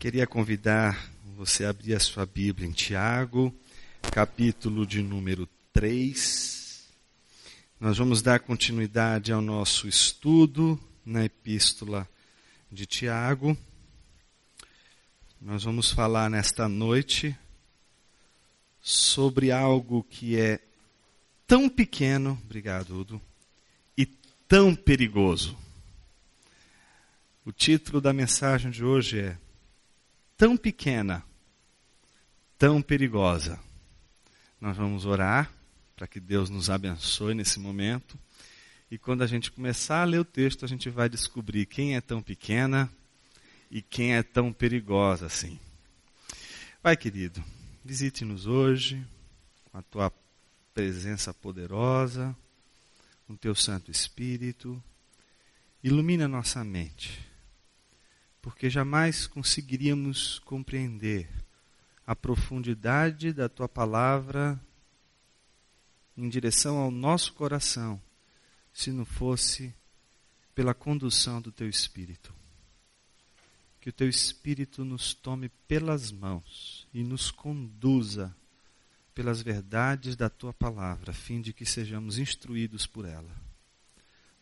Queria convidar você a abrir a sua Bíblia em Tiago, capítulo de número 3. Nós vamos dar continuidade ao nosso estudo na epístola de Tiago. Nós vamos falar nesta noite sobre algo que é tão pequeno, obrigado, Udo, e tão perigoso. O título da mensagem de hoje é Tão pequena, tão perigosa. Nós vamos orar para que Deus nos abençoe nesse momento. E quando a gente começar a ler o texto, a gente vai descobrir quem é tão pequena e quem é tão perigosa assim. Vai, querido, visite-nos hoje com a tua presença poderosa, com teu Santo Espírito. Ilumina nossa mente, porque jamais conseguiríamos compreender a profundidade da tua palavra em direção ao nosso coração, se não fosse pela condução do teu Espírito. Que o teu Espírito nos tome pelas mãos e nos conduza pelas verdades da tua palavra, a fim de que sejamos instruídos por ela.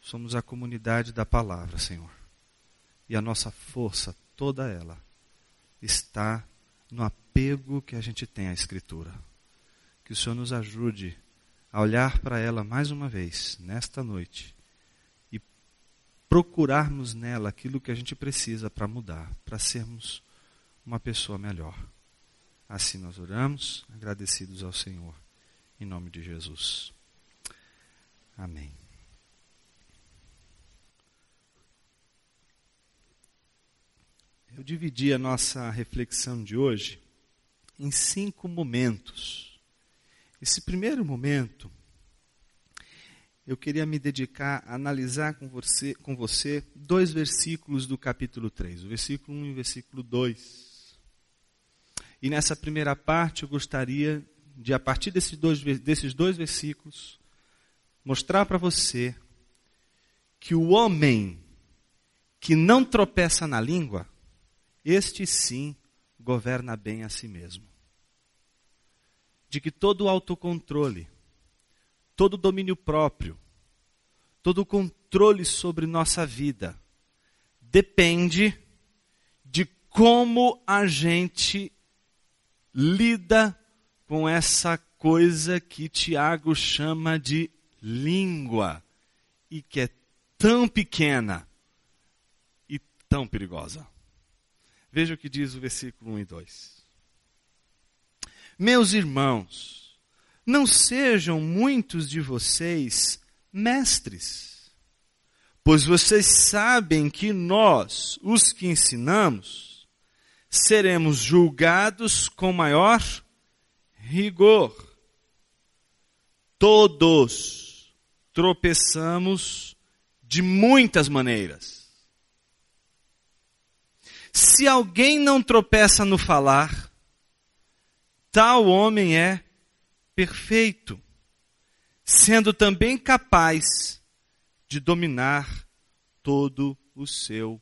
Somos a comunidade da palavra, Senhor. E a nossa força, toda ela, está no apego que a gente tem à Escritura. Que o Senhor nos ajude a olhar para ela mais uma vez, nesta noite, e procurarmos nela aquilo que a gente precisa para mudar, para sermos uma pessoa melhor. Assim nós oramos, agradecidos ao Senhor, em nome de Jesus. Amém. Eu dividi a nossa reflexão de hoje em cinco momentos. Esse primeiro momento, eu queria me dedicar a analisar com você, com você dois versículos do capítulo 3, o versículo 1 e o versículo 2. E nessa primeira parte eu gostaria de, a partir desses dois, desses dois versículos, mostrar para você que o homem que não tropeça na língua, este sim governa bem a si mesmo. De que todo o autocontrole, todo o domínio próprio, todo o controle sobre nossa vida depende de como a gente lida com essa coisa que Tiago chama de língua e que é tão pequena e tão perigosa. Veja o que diz o versículo 1 e 2. Meus irmãos, não sejam muitos de vocês mestres, pois vocês sabem que nós, os que ensinamos, seremos julgados com maior rigor. Todos tropeçamos de muitas maneiras. Se alguém não tropeça no falar, tal homem é perfeito, sendo também capaz de dominar todo o seu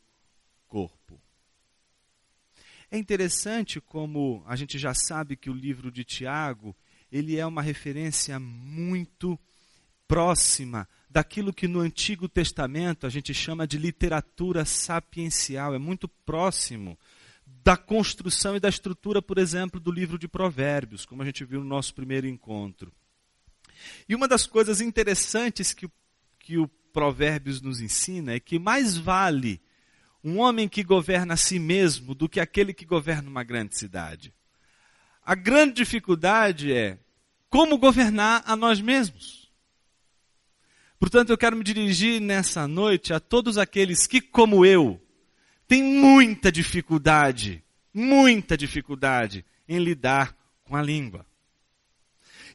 é interessante como a gente já sabe que o livro de Tiago, ele é uma referência muito próxima daquilo que no Antigo Testamento a gente chama de literatura sapiencial, é muito próximo da construção e da estrutura, por exemplo, do livro de Provérbios, como a gente viu no nosso primeiro encontro. E uma das coisas interessantes que, que o Provérbios nos ensina é que mais vale um homem que governa a si mesmo do que aquele que governa uma grande cidade. A grande dificuldade é como governar a nós mesmos. Portanto, eu quero me dirigir nessa noite a todos aqueles que, como eu, têm muita dificuldade, muita dificuldade em lidar com a língua.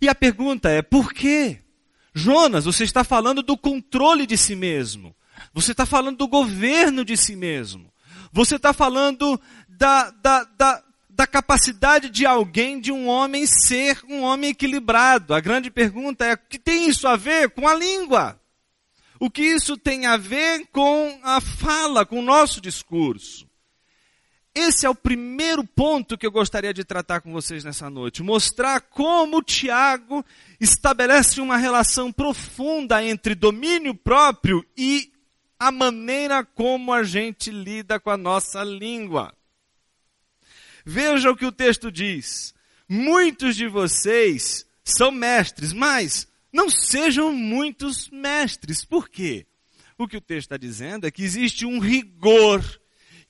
E a pergunta é: por quê? Jonas, você está falando do controle de si mesmo. Você está falando do governo de si mesmo. Você está falando da, da, da, da capacidade de alguém, de um homem, ser um homem equilibrado. A grande pergunta é: o que tem isso a ver com a língua? O que isso tem a ver com a fala, com o nosso discurso? esse é o primeiro ponto que eu gostaria de tratar com vocês nessa noite. Mostrar como Tiago estabelece uma relação profunda entre domínio próprio e a maneira como a gente lida com a nossa língua. Veja o que o texto diz. Muitos de vocês são mestres, mas não sejam muitos mestres. Por quê? O que o texto está dizendo é que existe um rigor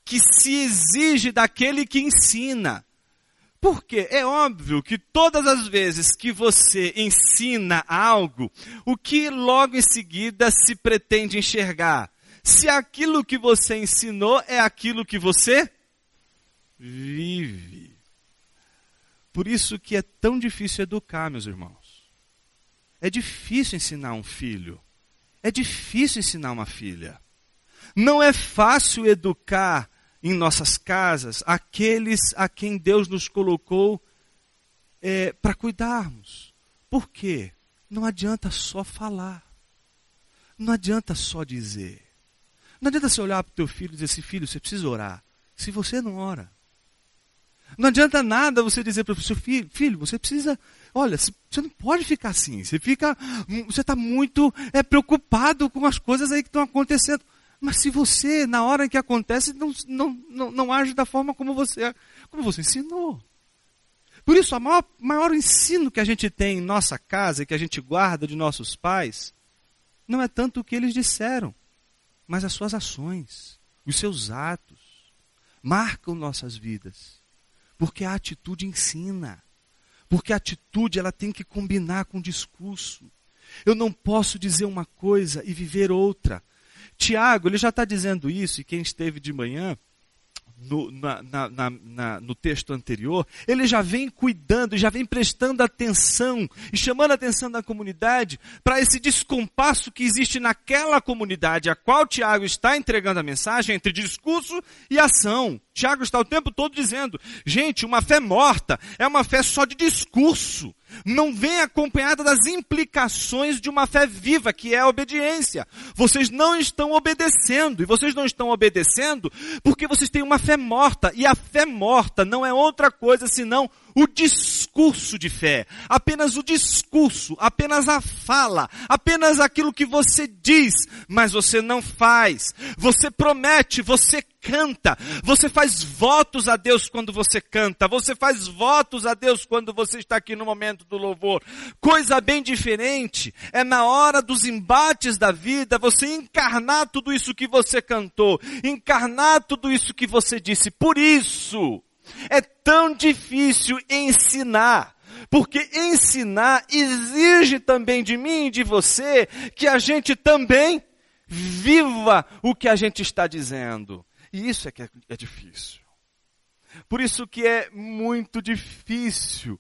que se exige daquele que ensina. Porque é óbvio que todas as vezes que você ensina algo, o que logo em seguida se pretende enxergar? Se aquilo que você ensinou é aquilo que você vive. Por isso que é tão difícil educar, meus irmãos. É difícil ensinar um filho. É difícil ensinar uma filha. Não é fácil educar em nossas casas aqueles a quem Deus nos colocou é, para cuidarmos. Por quê? Não adianta só falar. Não adianta só dizer. Não adianta você olhar para o teu filho e dizer assim, filho, você precisa orar. Se você não ora. Não adianta nada você dizer para o seu filho, filho, você precisa, olha, você não pode ficar assim. Você fica, você está muito é, preocupado com as coisas aí que estão acontecendo. Mas se você, na hora que acontece, não, não, não, não age da forma como você, como você ensinou. Por isso, o maior, maior ensino que a gente tem em nossa casa, que a gente guarda de nossos pais, não é tanto o que eles disseram, mas as suas ações, os seus atos, marcam nossas vidas. Porque a atitude ensina. Porque a atitude ela tem que combinar com o discurso. Eu não posso dizer uma coisa e viver outra. Tiago, ele já está dizendo isso, e quem esteve de manhã, no, na, na, na, no, texto anterior, ele já vem cuidando, já vem prestando atenção e chamando a atenção da comunidade para esse descompasso que existe naquela comunidade a qual Tiago está entregando a mensagem entre discurso e ação. Tiago está o tempo todo dizendo: gente, uma fé morta é uma fé só de discurso não vem acompanhada das implicações de uma fé viva, que é a obediência. Vocês não estão obedecendo, e vocês não estão obedecendo porque vocês têm uma fé morta, e a fé morta não é outra coisa senão o discurso de fé, apenas o discurso, apenas a fala, apenas aquilo que você diz, mas você não faz. Você promete, você canta, você faz votos a Deus quando você canta, você faz votos a Deus quando você está aqui no momento do louvor. Coisa bem diferente é na hora dos embates da vida você encarnar tudo isso que você cantou, encarnar tudo isso que você disse. Por isso, é tão difícil ensinar. Porque ensinar exige também de mim e de você que a gente também viva o que a gente está dizendo. E isso é que é, é difícil. Por isso que é muito difícil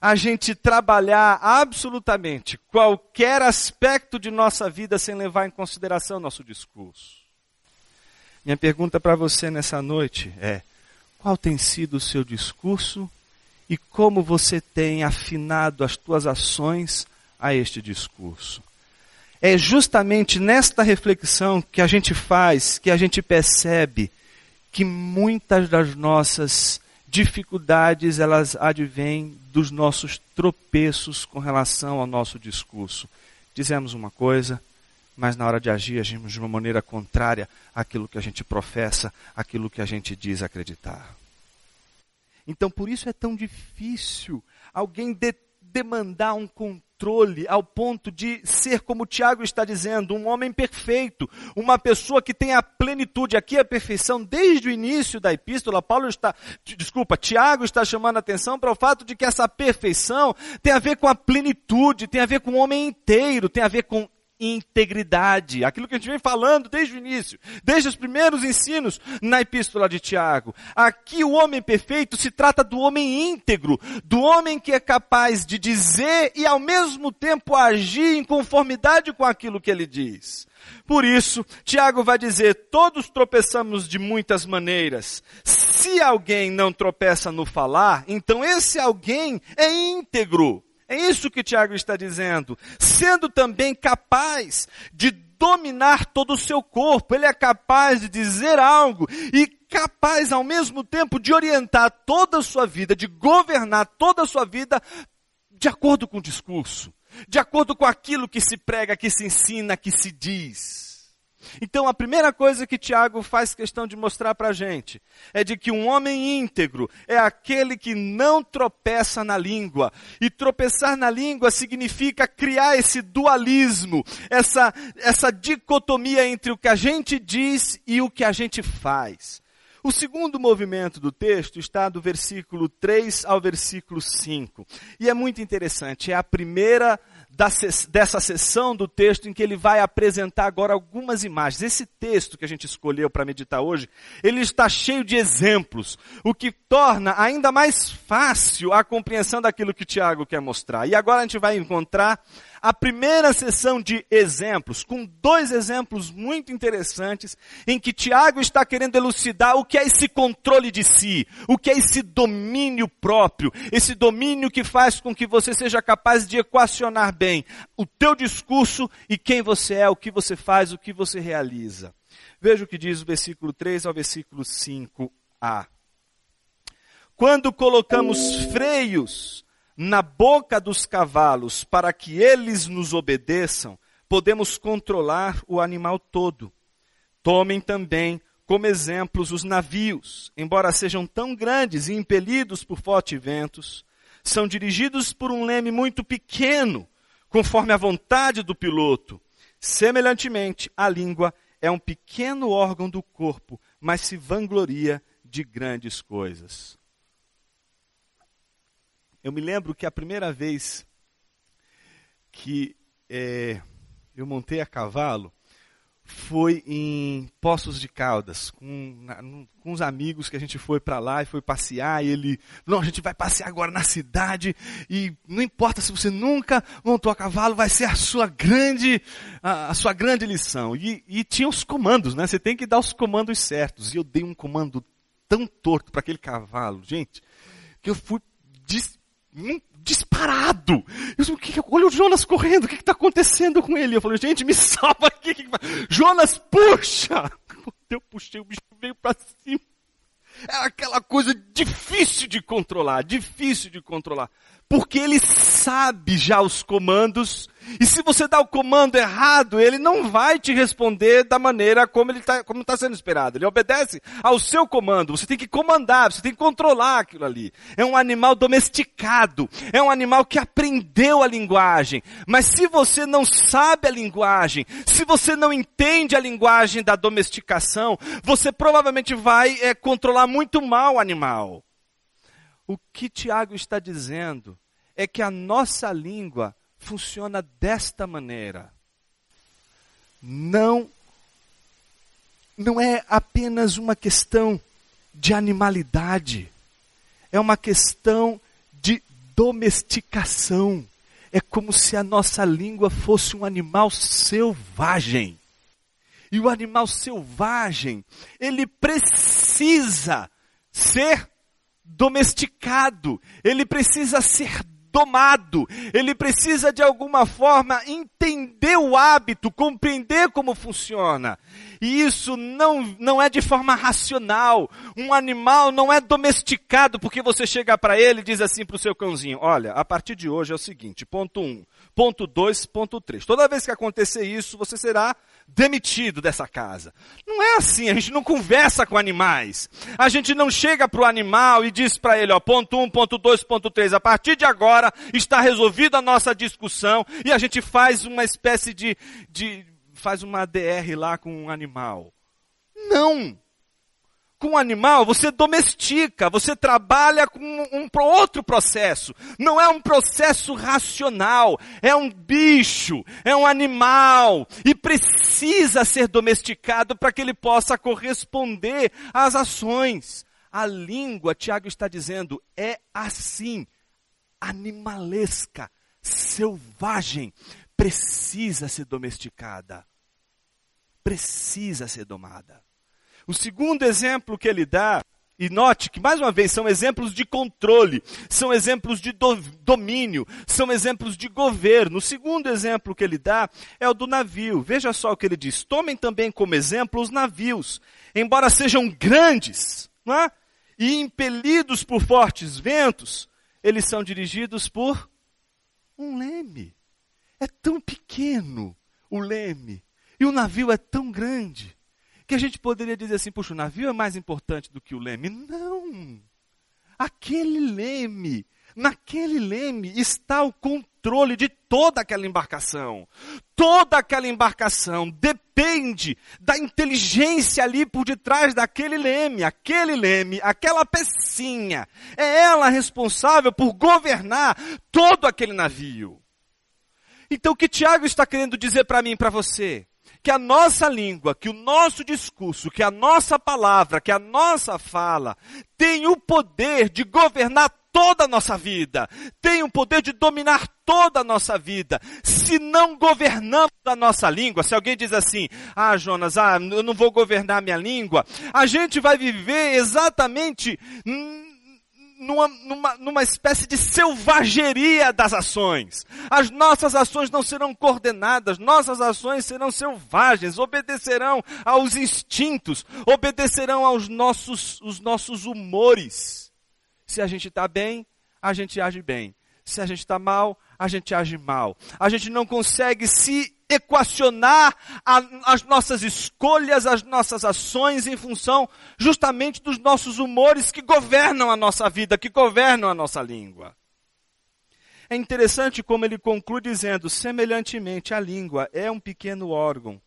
a gente trabalhar absolutamente qualquer aspecto de nossa vida sem levar em consideração nosso discurso. Minha pergunta para você nessa noite é: qual tem sido o seu discurso e como você tem afinado as tuas ações a este discurso. É justamente nesta reflexão que a gente faz, que a gente percebe que muitas das nossas dificuldades elas advêm dos nossos tropeços com relação ao nosso discurso. Dizemos uma coisa, mas na hora de agir agimos de uma maneira contrária àquilo que a gente professa, àquilo que a gente diz acreditar. Então por isso é tão difícil alguém de demandar um controle ao ponto de ser, como Tiago está dizendo, um homem perfeito, uma pessoa que tem a plenitude, aqui a perfeição, desde o início da epístola, Paulo está, desculpa, Tiago está chamando a atenção para o fato de que essa perfeição tem a ver com a plenitude, tem a ver com o homem inteiro, tem a ver com integridade. Aquilo que a gente vem falando desde o início, desde os primeiros ensinos na epístola de Tiago. Aqui o homem perfeito se trata do homem íntegro, do homem que é capaz de dizer e ao mesmo tempo agir em conformidade com aquilo que ele diz. Por isso, Tiago vai dizer: todos tropeçamos de muitas maneiras. Se alguém não tropeça no falar, então esse alguém é íntegro é isso que Tiago está dizendo. Sendo também capaz de dominar todo o seu corpo, ele é capaz de dizer algo e capaz ao mesmo tempo de orientar toda a sua vida, de governar toda a sua vida de acordo com o discurso, de acordo com aquilo que se prega, que se ensina, que se diz. Então a primeira coisa que Tiago faz questão de mostrar para a gente é de que um homem íntegro é aquele que não tropeça na língua. E tropeçar na língua significa criar esse dualismo, essa, essa dicotomia entre o que a gente diz e o que a gente faz. O segundo movimento do texto está do versículo 3 ao versículo 5. E é muito interessante, é a primeira dessa sessão do texto em que ele vai apresentar agora algumas imagens. Esse texto que a gente escolheu para meditar hoje, ele está cheio de exemplos, o que torna ainda mais fácil a compreensão daquilo que Tiago quer mostrar. E agora a gente vai encontrar a primeira sessão de exemplos, com dois exemplos muito interessantes, em que Tiago está querendo elucidar o que é esse controle de si, o que é esse domínio próprio, esse domínio que faz com que você seja capaz de equacionar bem o teu discurso e quem você é, o que você faz, o que você realiza. Veja o que diz o versículo 3 ao versículo 5a. Quando colocamos freios na boca dos cavalos para que eles nos obedeçam, podemos controlar o animal todo. Tomem também como exemplos os navios, embora sejam tão grandes e impelidos por fortes ventos, são dirigidos por um leme muito pequeno, conforme a vontade do piloto. Semelhantemente, a língua é um pequeno órgão do corpo, mas se vangloria de grandes coisas. Eu me lembro que a primeira vez que é, eu montei a cavalo foi em Poços de Caldas, com, na, com uns amigos que a gente foi para lá e foi passear, e ele, não, a gente vai passear agora na cidade, e não importa se você nunca montou a cavalo, vai ser a sua grande, a, a sua grande lição. E, e tinha os comandos, né? Você tem que dar os comandos certos. E eu dei um comando tão torto para aquele cavalo, gente, que eu fui disparado. Eu, que, olha o Jonas correndo, o que está acontecendo com ele? Eu falei, gente, me salva aqui. Que que Jonas, puxa! Eu puxei, o bicho veio para cima. Era aquela coisa difícil de controlar, difícil de controlar. Porque ele sabe já os comandos e se você dá o comando errado, ele não vai te responder da maneira como ele está tá sendo esperado. Ele obedece ao seu comando. Você tem que comandar, você tem que controlar aquilo ali. É um animal domesticado. É um animal que aprendeu a linguagem. Mas se você não sabe a linguagem, se você não entende a linguagem da domesticação, você provavelmente vai é, controlar muito mal o animal. O que Tiago está dizendo é que a nossa língua funciona desta maneira. Não não é apenas uma questão de animalidade. É uma questão de domesticação. É como se a nossa língua fosse um animal selvagem. E o animal selvagem, ele precisa ser domesticado, ele precisa ser domado. Ele precisa de alguma forma entender o hábito, compreender como funciona. E isso não, não é de forma racional. Um animal não é domesticado porque você chega para ele e diz assim para o seu cãozinho: olha, a partir de hoje é o seguinte, ponto 1, um, ponto 2, ponto 3. Toda vez que acontecer isso, você será demitido dessa casa. Não é assim, a gente não conversa com animais. A gente não chega para o animal e diz para ele, ó, ponto 1, um, ponto 2, ponto 3, a partir de agora está resolvida a nossa discussão e a gente faz uma espécie de, de faz uma DR lá com um animal. Não! Com o animal, você domestica, você trabalha com um, um outro processo. Não é um processo racional, é um bicho, é um animal e precisa ser domesticado para que ele possa corresponder às ações. A língua, Tiago está dizendo, é assim, animalesca, selvagem, precisa ser domesticada. Precisa ser domada. O segundo exemplo que ele dá e note que, mais uma vez, são exemplos de controle, são exemplos de do, domínio, são exemplos de governo. O segundo exemplo que ele dá é o do navio. Veja só o que ele diz: tomem também como exemplo os navios, embora sejam grandes, não é? e impelidos por fortes ventos, eles são dirigidos por um leme. É tão pequeno o leme. E o navio é tão grande que a gente poderia dizer assim: puxa, o navio é mais importante do que o leme. Não! Aquele leme, naquele leme está o controle de toda aquela embarcação. Toda aquela embarcação depende da inteligência ali por detrás daquele leme. Aquele leme, aquela pecinha, é ela responsável por governar todo aquele navio. Então o que Tiago está querendo dizer para mim e para você? Que a nossa língua, que o nosso discurso, que a nossa palavra, que a nossa fala tem o poder de governar toda a nossa vida, tem o poder de dominar toda a nossa vida. Se não governamos a nossa língua, se alguém diz assim, ah, Jonas, ah, eu não vou governar minha língua, a gente vai viver exatamente numa, numa, numa espécie de selvageria das ações. As nossas ações não serão coordenadas, nossas ações serão selvagens, obedecerão aos instintos, obedecerão aos nossos, os nossos humores. Se a gente está bem, a gente age bem. Se a gente está mal, a gente age mal. A gente não consegue se equacionar a, as nossas escolhas, as nossas ações em função justamente dos nossos humores que governam a nossa vida, que governam a nossa língua. É interessante como ele conclui dizendo: semelhantemente, a língua é um pequeno órgão,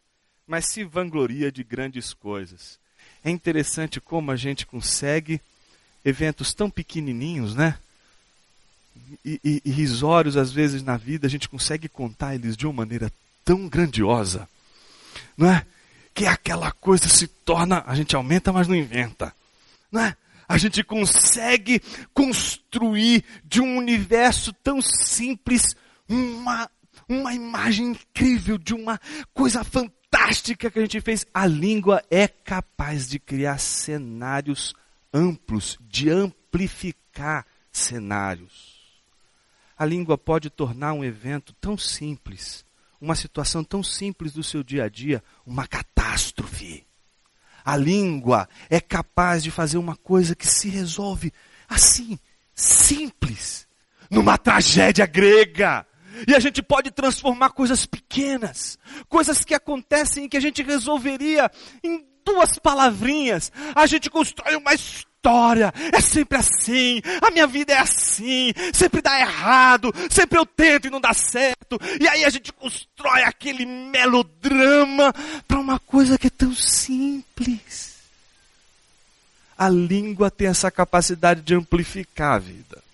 mas se vangloria de grandes coisas. É interessante como a gente consegue eventos tão pequenininhos, né? E, e, e risórios às vezes na vida, a gente consegue contar eles de uma maneira tão grandiosa, não é? Que aquela coisa se torna, a gente aumenta, mas não inventa, não é? A gente consegue construir de um universo tão simples uma, uma imagem incrível de uma coisa fantástica que a gente fez. A língua é capaz de criar cenários amplos, de amplificar cenários. A língua pode tornar um evento tão simples uma situação tão simples do seu dia a dia, uma catástrofe. A língua é capaz de fazer uma coisa que se resolve assim, simples, numa tragédia grega. E a gente pode transformar coisas pequenas, coisas que acontecem e que a gente resolveria em duas palavrinhas. A gente constrói uma história história. É sempre assim. A minha vida é assim. Sempre dá errado. Sempre eu tento e não dá certo. E aí a gente constrói aquele melodrama para uma coisa que é tão simples. A língua tem essa capacidade de amplificar a vida.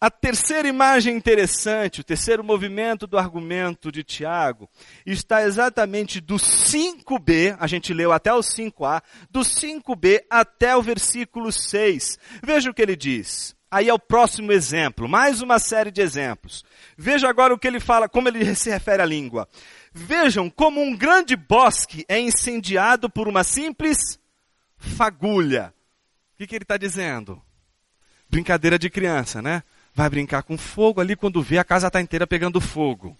A terceira imagem interessante, o terceiro movimento do argumento de Tiago, está exatamente do 5b, a gente leu até o 5a, do 5b até o versículo 6. Veja o que ele diz. Aí é o próximo exemplo, mais uma série de exemplos. Veja agora o que ele fala, como ele se refere à língua. Vejam como um grande bosque é incendiado por uma simples fagulha. O que, que ele está dizendo? Brincadeira de criança, né? Vai brincar com fogo, ali quando vê a casa está inteira pegando fogo.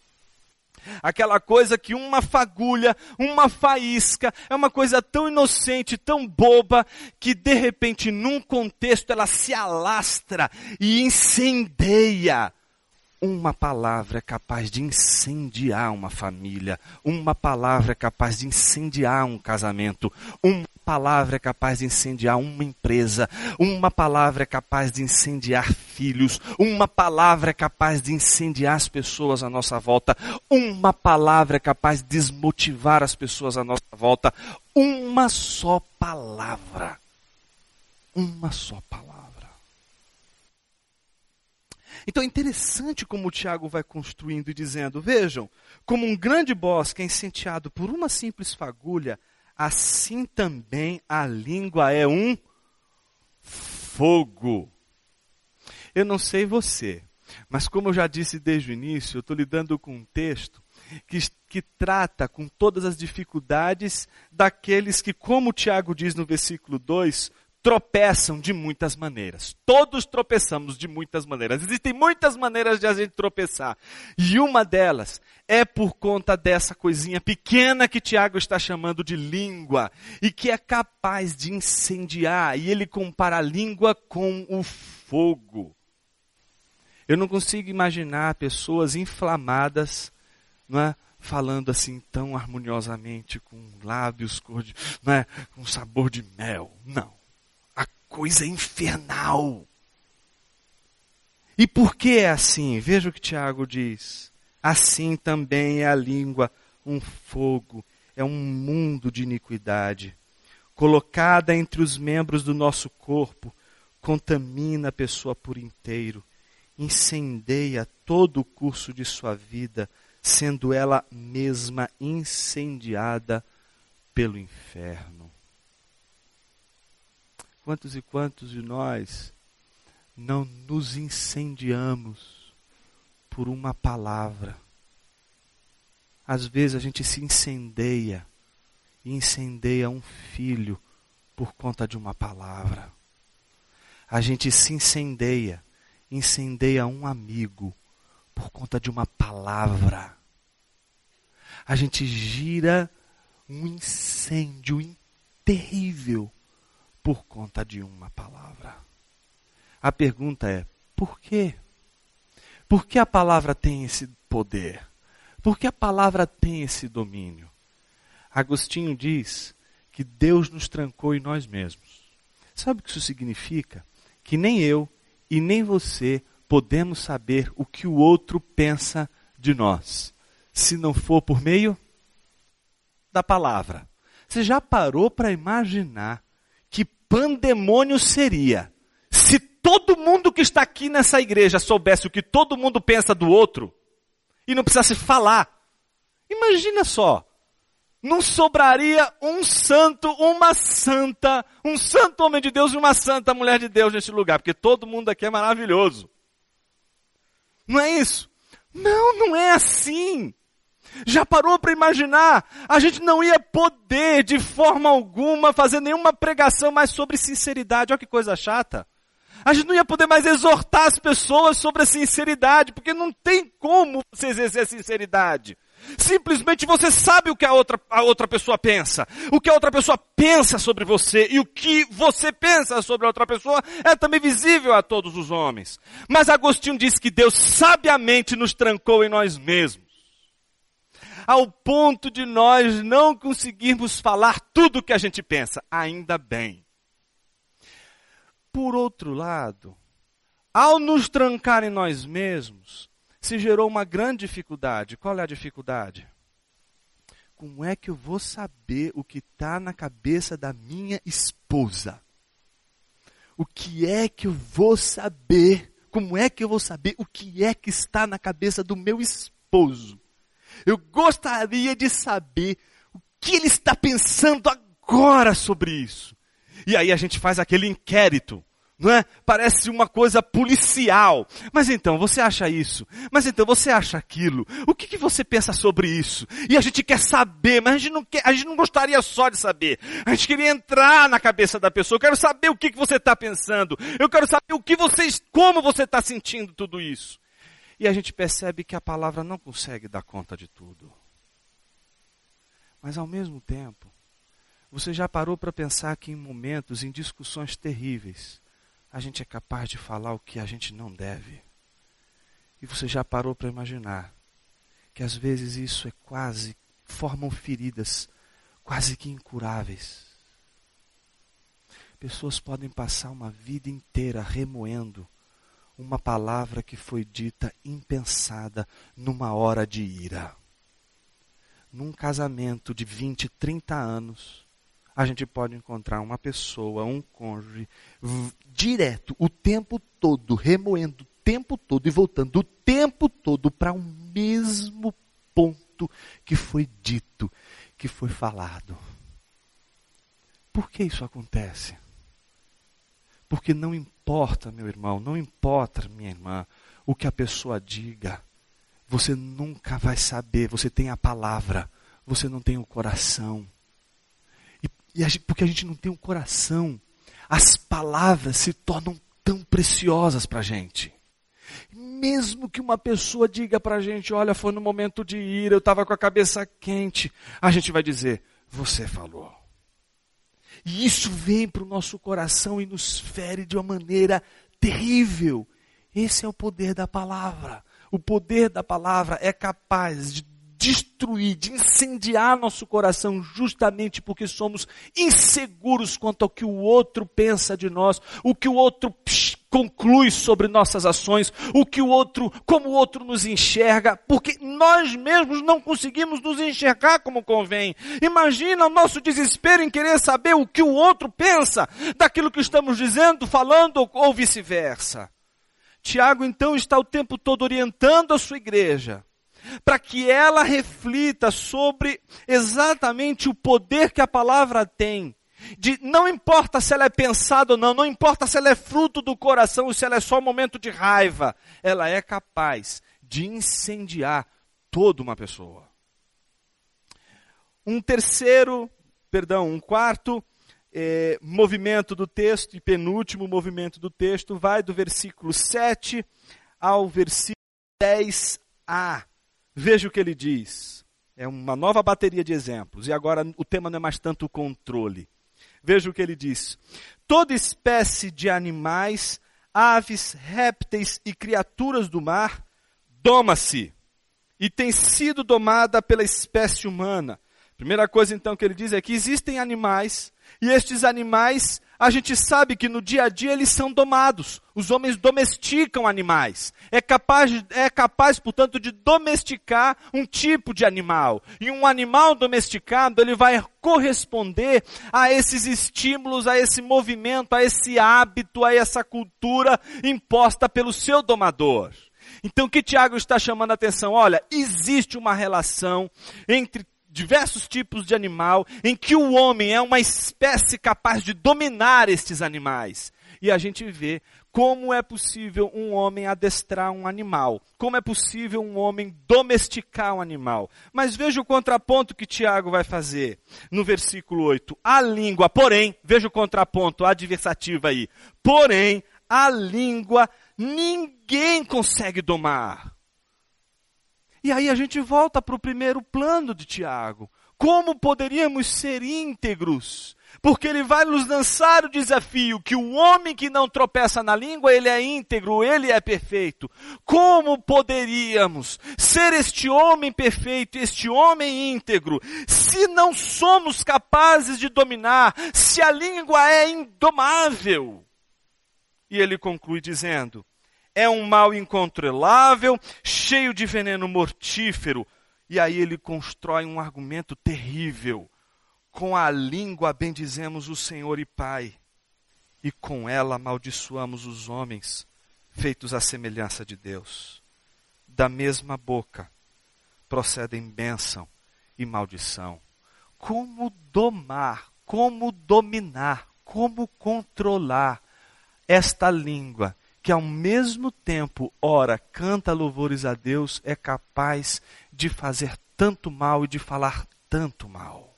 Aquela coisa que uma fagulha, uma faísca, é uma coisa tão inocente, tão boba, que de repente num contexto ela se alastra e incendeia. Uma palavra capaz de incendiar uma família. Uma palavra capaz de incendiar um casamento. Uma palavra capaz de incendiar uma empresa, uma palavra capaz de incendiar filhos, uma palavra capaz de incendiar as pessoas à nossa volta, uma palavra capaz de desmotivar as pessoas à nossa volta, uma só palavra. Uma só palavra. Então é interessante como o Tiago vai construindo e dizendo: vejam, como um grande bosque é incendiado por uma simples fagulha, assim também a língua é um fogo. Eu não sei você, mas como eu já disse desde o início, eu estou lidando com um texto que, que trata com todas as dificuldades daqueles que, como o Tiago diz no versículo 2, tropeçam de muitas maneiras. Todos tropeçamos de muitas maneiras. Existem muitas maneiras de a gente tropeçar. E uma delas é por conta dessa coisinha pequena que Tiago está chamando de língua e que é capaz de incendiar. E ele compara a língua com o fogo. Eu não consigo imaginar pessoas inflamadas, não é? falando assim tão harmoniosamente, com lábios cor de, é? com sabor de mel. Não. Coisa infernal. E por que é assim? Veja o que Tiago diz. Assim também é a língua um fogo, é um mundo de iniquidade. Colocada entre os membros do nosso corpo, contamina a pessoa por inteiro, incendeia todo o curso de sua vida, sendo ela mesma incendiada pelo inferno. Quantos e quantos de nós não nos incendiamos por uma palavra? Às vezes a gente se incendeia e incendeia um filho por conta de uma palavra. A gente se incendeia, incendeia um amigo por conta de uma palavra. A gente gira um incêndio terrível por conta de uma palavra. A pergunta é: por quê? Por que a palavra tem esse poder? Por que a palavra tem esse domínio? Agostinho diz que Deus nos trancou em nós mesmos. Sabe o que isso significa? Que nem eu e nem você podemos saber o que o outro pensa de nós, se não for por meio da palavra. Você já parou para imaginar pandemônio seria se todo mundo que está aqui nessa igreja soubesse o que todo mundo pensa do outro e não precisasse falar? Imagina só. Não sobraria um santo, uma santa, um santo homem de Deus e uma santa mulher de Deus nesse lugar, porque todo mundo aqui é maravilhoso. Não é isso? Não, não é assim. Já parou para imaginar? A gente não ia poder, de forma alguma, fazer nenhuma pregação mais sobre sinceridade. Olha que coisa chata. A gente não ia poder mais exortar as pessoas sobre a sinceridade, porque não tem como você exercer a sinceridade. Simplesmente você sabe o que a outra, a outra pessoa pensa. O que a outra pessoa pensa sobre você e o que você pensa sobre a outra pessoa é também visível a todos os homens. Mas Agostinho diz que Deus sabiamente nos trancou em nós mesmos. Ao ponto de nós não conseguirmos falar tudo o que a gente pensa. Ainda bem. Por outro lado, ao nos trancar em nós mesmos, se gerou uma grande dificuldade. Qual é a dificuldade? Como é que eu vou saber o que está na cabeça da minha esposa? O que é que eu vou saber? Como é que eu vou saber o que é que está na cabeça do meu esposo? Eu gostaria de saber o que ele está pensando agora sobre isso. E aí a gente faz aquele inquérito não é? Parece uma coisa policial. Mas então, você acha isso? Mas então, você acha aquilo? O que, que você pensa sobre isso? E a gente quer saber, mas a gente, não quer, a gente não gostaria só de saber. A gente queria entrar na cabeça da pessoa. Eu quero saber o que, que você está pensando. Eu quero saber o que você, como você está sentindo tudo isso. E a gente percebe que a palavra não consegue dar conta de tudo. Mas ao mesmo tempo, você já parou para pensar que em momentos, em discussões terríveis, a gente é capaz de falar o que a gente não deve. E você já parou para imaginar que às vezes isso é quase, formam feridas quase que incuráveis. Pessoas podem passar uma vida inteira remoendo uma palavra que foi dita impensada numa hora de ira. Num casamento de 20, 30 anos, a gente pode encontrar uma pessoa, um cônjuge, direto, o tempo todo, remoendo o tempo todo e voltando o tempo todo para o um mesmo ponto que foi dito, que foi falado. Por que isso acontece? Porque não importa, meu irmão, não importa, minha irmã, o que a pessoa diga, você nunca vai saber, você tem a palavra, você não tem o coração. E a gente, porque a gente não tem um coração, as palavras se tornam tão preciosas para a gente. Mesmo que uma pessoa diga para a gente, olha, foi no momento de ira, eu estava com a cabeça quente, a gente vai dizer, você falou. E isso vem para o nosso coração e nos fere de uma maneira terrível. Esse é o poder da palavra. O poder da palavra é capaz de destruir, de incendiar nosso coração, justamente porque somos inseguros quanto ao que o outro pensa de nós, o que o outro conclui sobre nossas ações, o que o outro, como o outro nos enxerga, porque nós mesmos não conseguimos nos enxergar como convém. Imagina o nosso desespero em querer saber o que o outro pensa daquilo que estamos dizendo, falando ou vice-versa. Tiago então está o tempo todo orientando a sua igreja para que ela reflita sobre exatamente o poder que a palavra tem. De, não importa se ela é pensada ou não, não importa se ela é fruto do coração ou se ela é só um momento de raiva, ela é capaz de incendiar toda uma pessoa. Um terceiro, perdão, um quarto é, movimento do texto, e penúltimo movimento do texto, vai do versículo 7 ao versículo 10a. Veja o que ele diz. É uma nova bateria de exemplos. E agora o tema não é mais tanto o controle. Veja o que ele diz. Toda espécie de animais, aves, répteis e criaturas do mar doma-se e tem sido domada pela espécie humana. Primeira coisa então que ele diz é que existem animais e estes animais a gente sabe que no dia a dia eles são domados. Os homens domesticam animais. É capaz, é capaz, portanto, de domesticar um tipo de animal. E um animal domesticado, ele vai corresponder a esses estímulos, a esse movimento, a esse hábito, a essa cultura imposta pelo seu domador. Então o que Tiago está chamando a atenção? Olha, existe uma relação entre diversos tipos de animal, em que o homem é uma espécie capaz de dominar estes animais. E a gente vê como é possível um homem adestrar um animal, como é possível um homem domesticar um animal. Mas veja o contraponto que Tiago vai fazer no versículo 8. A língua, porém, veja o contraponto adversativo aí. Porém, a língua ninguém consegue domar. E aí a gente volta para o primeiro plano de Tiago. Como poderíamos ser íntegros? Porque ele vai nos lançar o desafio que o homem que não tropeça na língua, ele é íntegro, ele é perfeito. Como poderíamos ser este homem perfeito, este homem íntegro, se não somos capazes de dominar, se a língua é indomável? E ele conclui dizendo: é um mal incontrolável, cheio de veneno mortífero. E aí ele constrói um argumento terrível. Com a língua bendizemos o Senhor e Pai, e com ela amaldiçoamos os homens, feitos à semelhança de Deus. Da mesma boca procedem bênção e maldição. Como domar, como dominar, como controlar esta língua que ao mesmo tempo, ora, canta louvores a Deus, é capaz de fazer tanto mal e de falar tanto mal.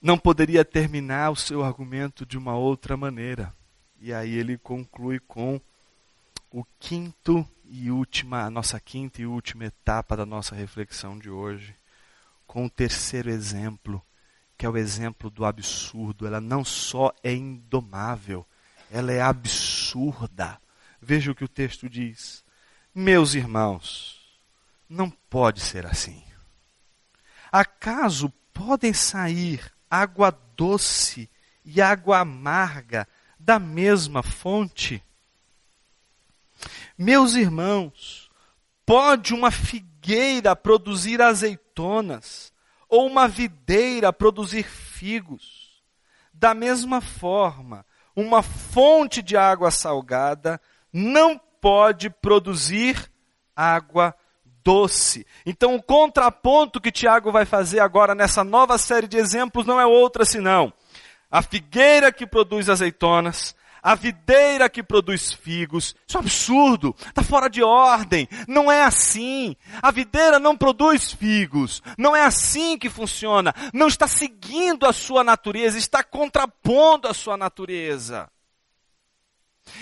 Não poderia terminar o seu argumento de uma outra maneira. E aí ele conclui com o quinto e última, a nossa quinta e última etapa da nossa reflexão de hoje, com o terceiro exemplo que é o exemplo do absurdo. Ela não só é indomável, ela é absurda. Veja o que o texto diz. Meus irmãos, não pode ser assim. Acaso podem sair água doce e água amarga da mesma fonte? Meus irmãos, pode uma figueira produzir azeitonas ou uma videira produzir figos. Da mesma forma, uma fonte de água salgada não pode produzir água doce. Então, o contraponto que Tiago vai fazer agora nessa nova série de exemplos não é outra senão a figueira que produz azeitonas, a videira que produz figos. Isso é um absurdo, está fora de ordem, não é assim. A videira não produz figos, não é assim que funciona, não está seguindo a sua natureza, está contrapondo a sua natureza.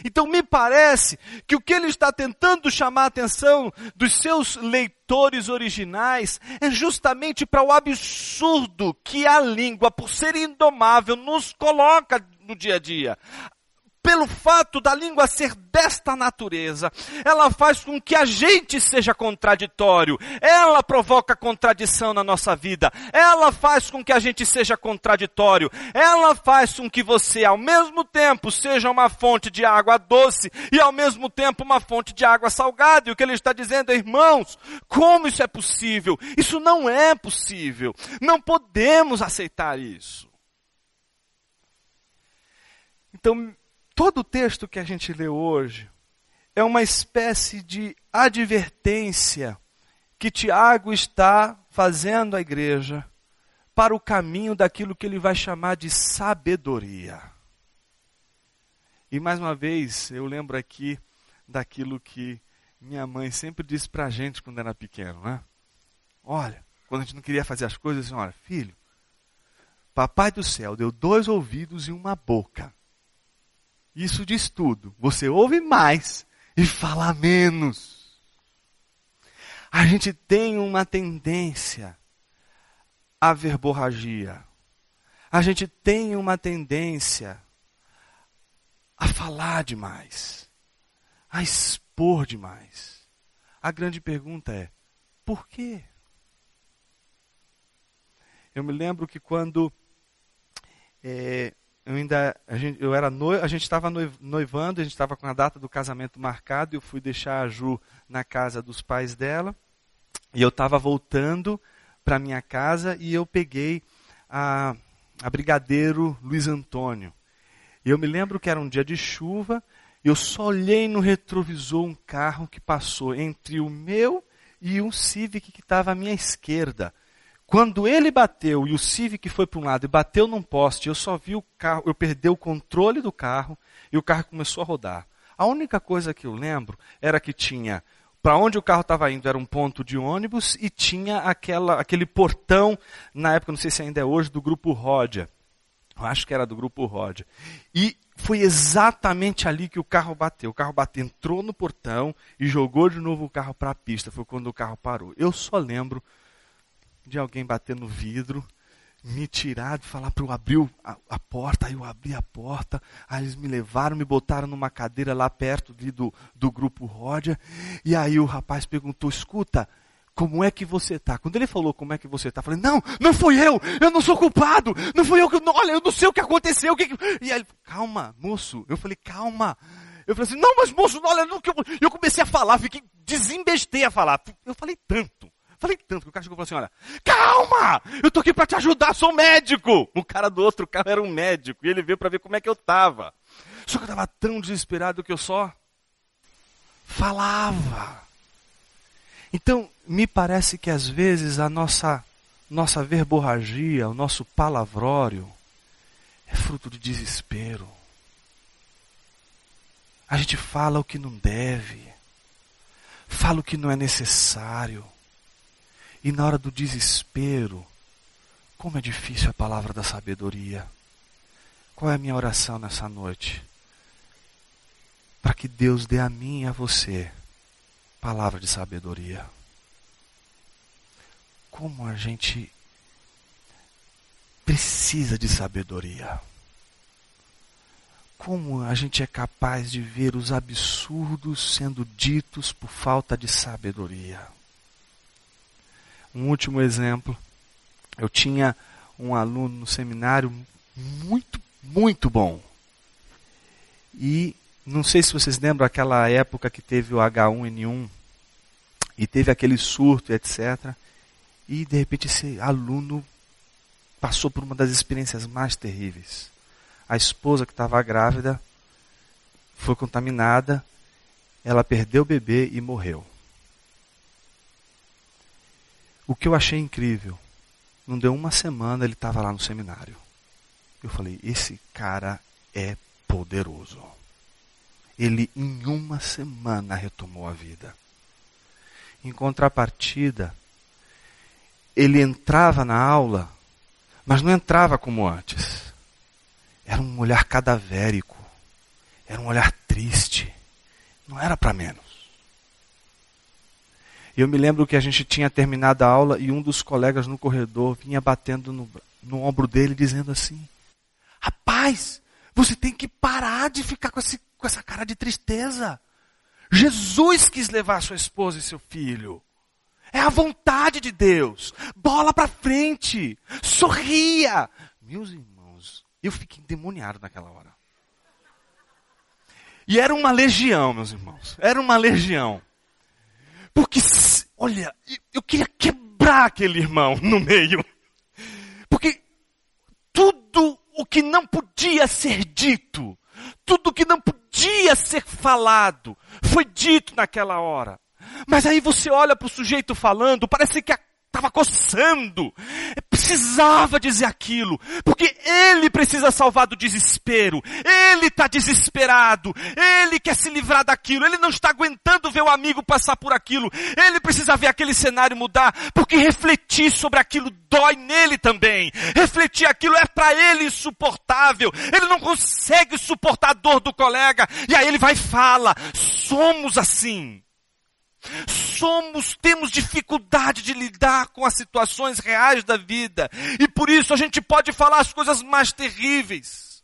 Então me parece que o que ele está tentando chamar a atenção dos seus leitores originais é justamente para o absurdo que a língua, por ser indomável, nos coloca no dia a dia pelo fato da língua ser desta natureza, ela faz com que a gente seja contraditório, ela provoca contradição na nossa vida, ela faz com que a gente seja contraditório, ela faz com que você, ao mesmo tempo, seja uma fonte de água doce e ao mesmo tempo uma fonte de água salgada. E o que ele está dizendo é, irmãos, como isso é possível? Isso não é possível. Não podemos aceitar isso. Então, todo o texto que a gente lê hoje é uma espécie de advertência que Tiago está fazendo à igreja para o caminho daquilo que ele vai chamar de sabedoria. E mais uma vez, eu lembro aqui daquilo que minha mãe sempre disse para a gente quando era pequeno, né? Olha, quando a gente não queria fazer as coisas, assim, olha, filho, papai do céu deu dois ouvidos e uma boca. Isso diz tudo. Você ouve mais e fala menos. A gente tem uma tendência à verborragia. A gente tem uma tendência a falar demais, a expor demais. A grande pergunta é: por quê? Eu me lembro que quando é, eu ainda a gente, eu era noivo, a gente estava noivando, a gente estava com a data do casamento marcado, eu fui deixar a Ju na casa dos pais dela, e eu estava voltando para minha casa e eu peguei a, a Brigadeiro Luiz Antônio. E eu me lembro que era um dia de chuva, eu só olhei no retrovisor um carro que passou entre o meu e um Civic que estava à minha esquerda. Quando ele bateu e o Civic foi para um lado e bateu num poste, eu só vi o carro, eu perdi o controle do carro e o carro começou a rodar. A única coisa que eu lembro era que tinha para onde o carro estava indo era um ponto de ônibus e tinha aquela, aquele portão, na época, não sei se ainda é hoje, do grupo Rodia. Eu acho que era do grupo Rodia. E foi exatamente ali que o carro bateu. O carro bateu, entrou no portão e jogou de novo o carro para a pista. Foi quando o carro parou. Eu só lembro de alguém bater no vidro, me tirar, de falar para eu abrir a, a, porta, aí eu abri a porta, aí eles me levaram, me botaram numa cadeira lá perto de, do, do grupo Ródia, e aí o rapaz perguntou, escuta, como é que você está? Quando ele falou como é que você está, eu falei, não, não fui eu, eu não sou culpado, não fui eu que, olha, eu não sei o que aconteceu. O que... E aí, calma, moço, eu falei, calma. Eu falei assim, não, mas moço, olha, não, eu comecei a falar, fiquei, desembestei a falar. Eu falei tanto. Falei tanto que o cara chegou e falou assim: olha, calma! Eu tô aqui para te ajudar, sou médico! O cara do outro carro era um médico e ele veio para ver como é que eu tava. Só que eu tava tão desesperado que eu só falava. Então, me parece que às vezes a nossa nossa verborragia, o nosso palavrório é fruto de desespero. A gente fala o que não deve, fala o que não é necessário. E na hora do desespero, como é difícil a palavra da sabedoria. Qual é a minha oração nessa noite? Para que Deus dê a mim e a você palavra de sabedoria. Como a gente precisa de sabedoria. Como a gente é capaz de ver os absurdos sendo ditos por falta de sabedoria. Um último exemplo. Eu tinha um aluno no seminário muito, muito bom. E não sei se vocês lembram aquela época que teve o H1N1 e teve aquele surto, etc. E de repente esse aluno passou por uma das experiências mais terríveis. A esposa que estava grávida foi contaminada, ela perdeu o bebê e morreu. O que eu achei incrível, não deu uma semana, ele estava lá no seminário. Eu falei: esse cara é poderoso. ele em uma semana retomou a vida. Em contrapartida, ele entrava na aula, mas não entrava como antes. Era um olhar cadavérico, era um olhar triste, não era para menos. Eu me lembro que a gente tinha terminado a aula e um dos colegas no corredor vinha batendo no, no ombro dele, dizendo assim: Rapaz, você tem que parar de ficar com, esse, com essa cara de tristeza. Jesus quis levar sua esposa e seu filho. É a vontade de Deus. Bola para frente. Sorria. Meus irmãos, eu fiquei endemoniado naquela hora. E era uma legião, meus irmãos. Era uma legião. Porque, olha, eu queria quebrar aquele irmão no meio. Porque tudo o que não podia ser dito, tudo o que não podia ser falado, foi dito naquela hora. Mas aí você olha para o sujeito falando, parece que estava coçando. Precisava dizer aquilo, porque ele precisa salvar do desespero. Ele está desesperado. Ele quer se livrar daquilo. Ele não está aguentando ver o amigo passar por aquilo. Ele precisa ver aquele cenário mudar, porque refletir sobre aquilo dói nele também. Refletir aquilo é para ele insuportável. Ele não consegue suportar a dor do colega. E aí ele vai e fala: somos assim. Somos, temos dificuldade de lidar com as situações reais da vida. E por isso a gente pode falar as coisas mais terríveis.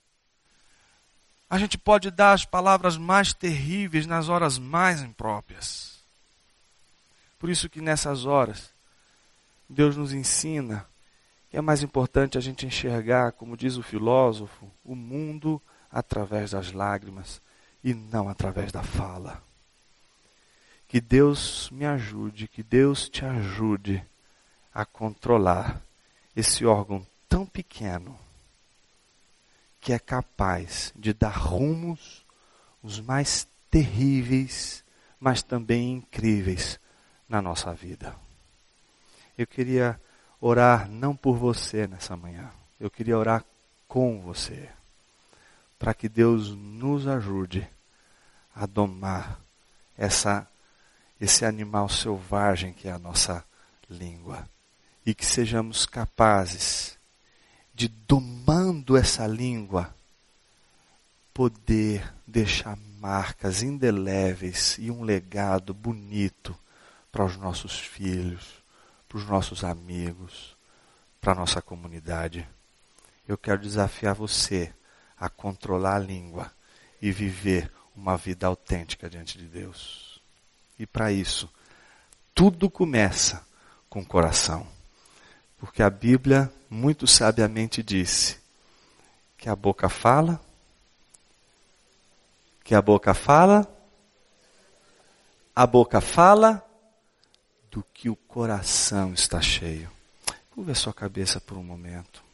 A gente pode dar as palavras mais terríveis nas horas mais impróprias. Por isso que nessas horas, Deus nos ensina que é mais importante a gente enxergar, como diz o filósofo, o mundo através das lágrimas e não através da fala. Que Deus me ajude, que Deus te ajude a controlar esse órgão tão pequeno que é capaz de dar rumos os mais terríveis, mas também incríveis na nossa vida. Eu queria orar não por você nessa manhã, eu queria orar com você, para que Deus nos ajude a domar essa esse animal selvagem que é a nossa língua. E que sejamos capazes de, domando essa língua, poder deixar marcas indeléveis e um legado bonito para os nossos filhos, para os nossos amigos, para a nossa comunidade. Eu quero desafiar você a controlar a língua e viver uma vida autêntica diante de Deus. E para isso, tudo começa com o coração. Porque a Bíblia muito sabiamente disse que a boca fala, que a boca fala, a boca fala do que o coração está cheio. Curva a sua cabeça por um momento.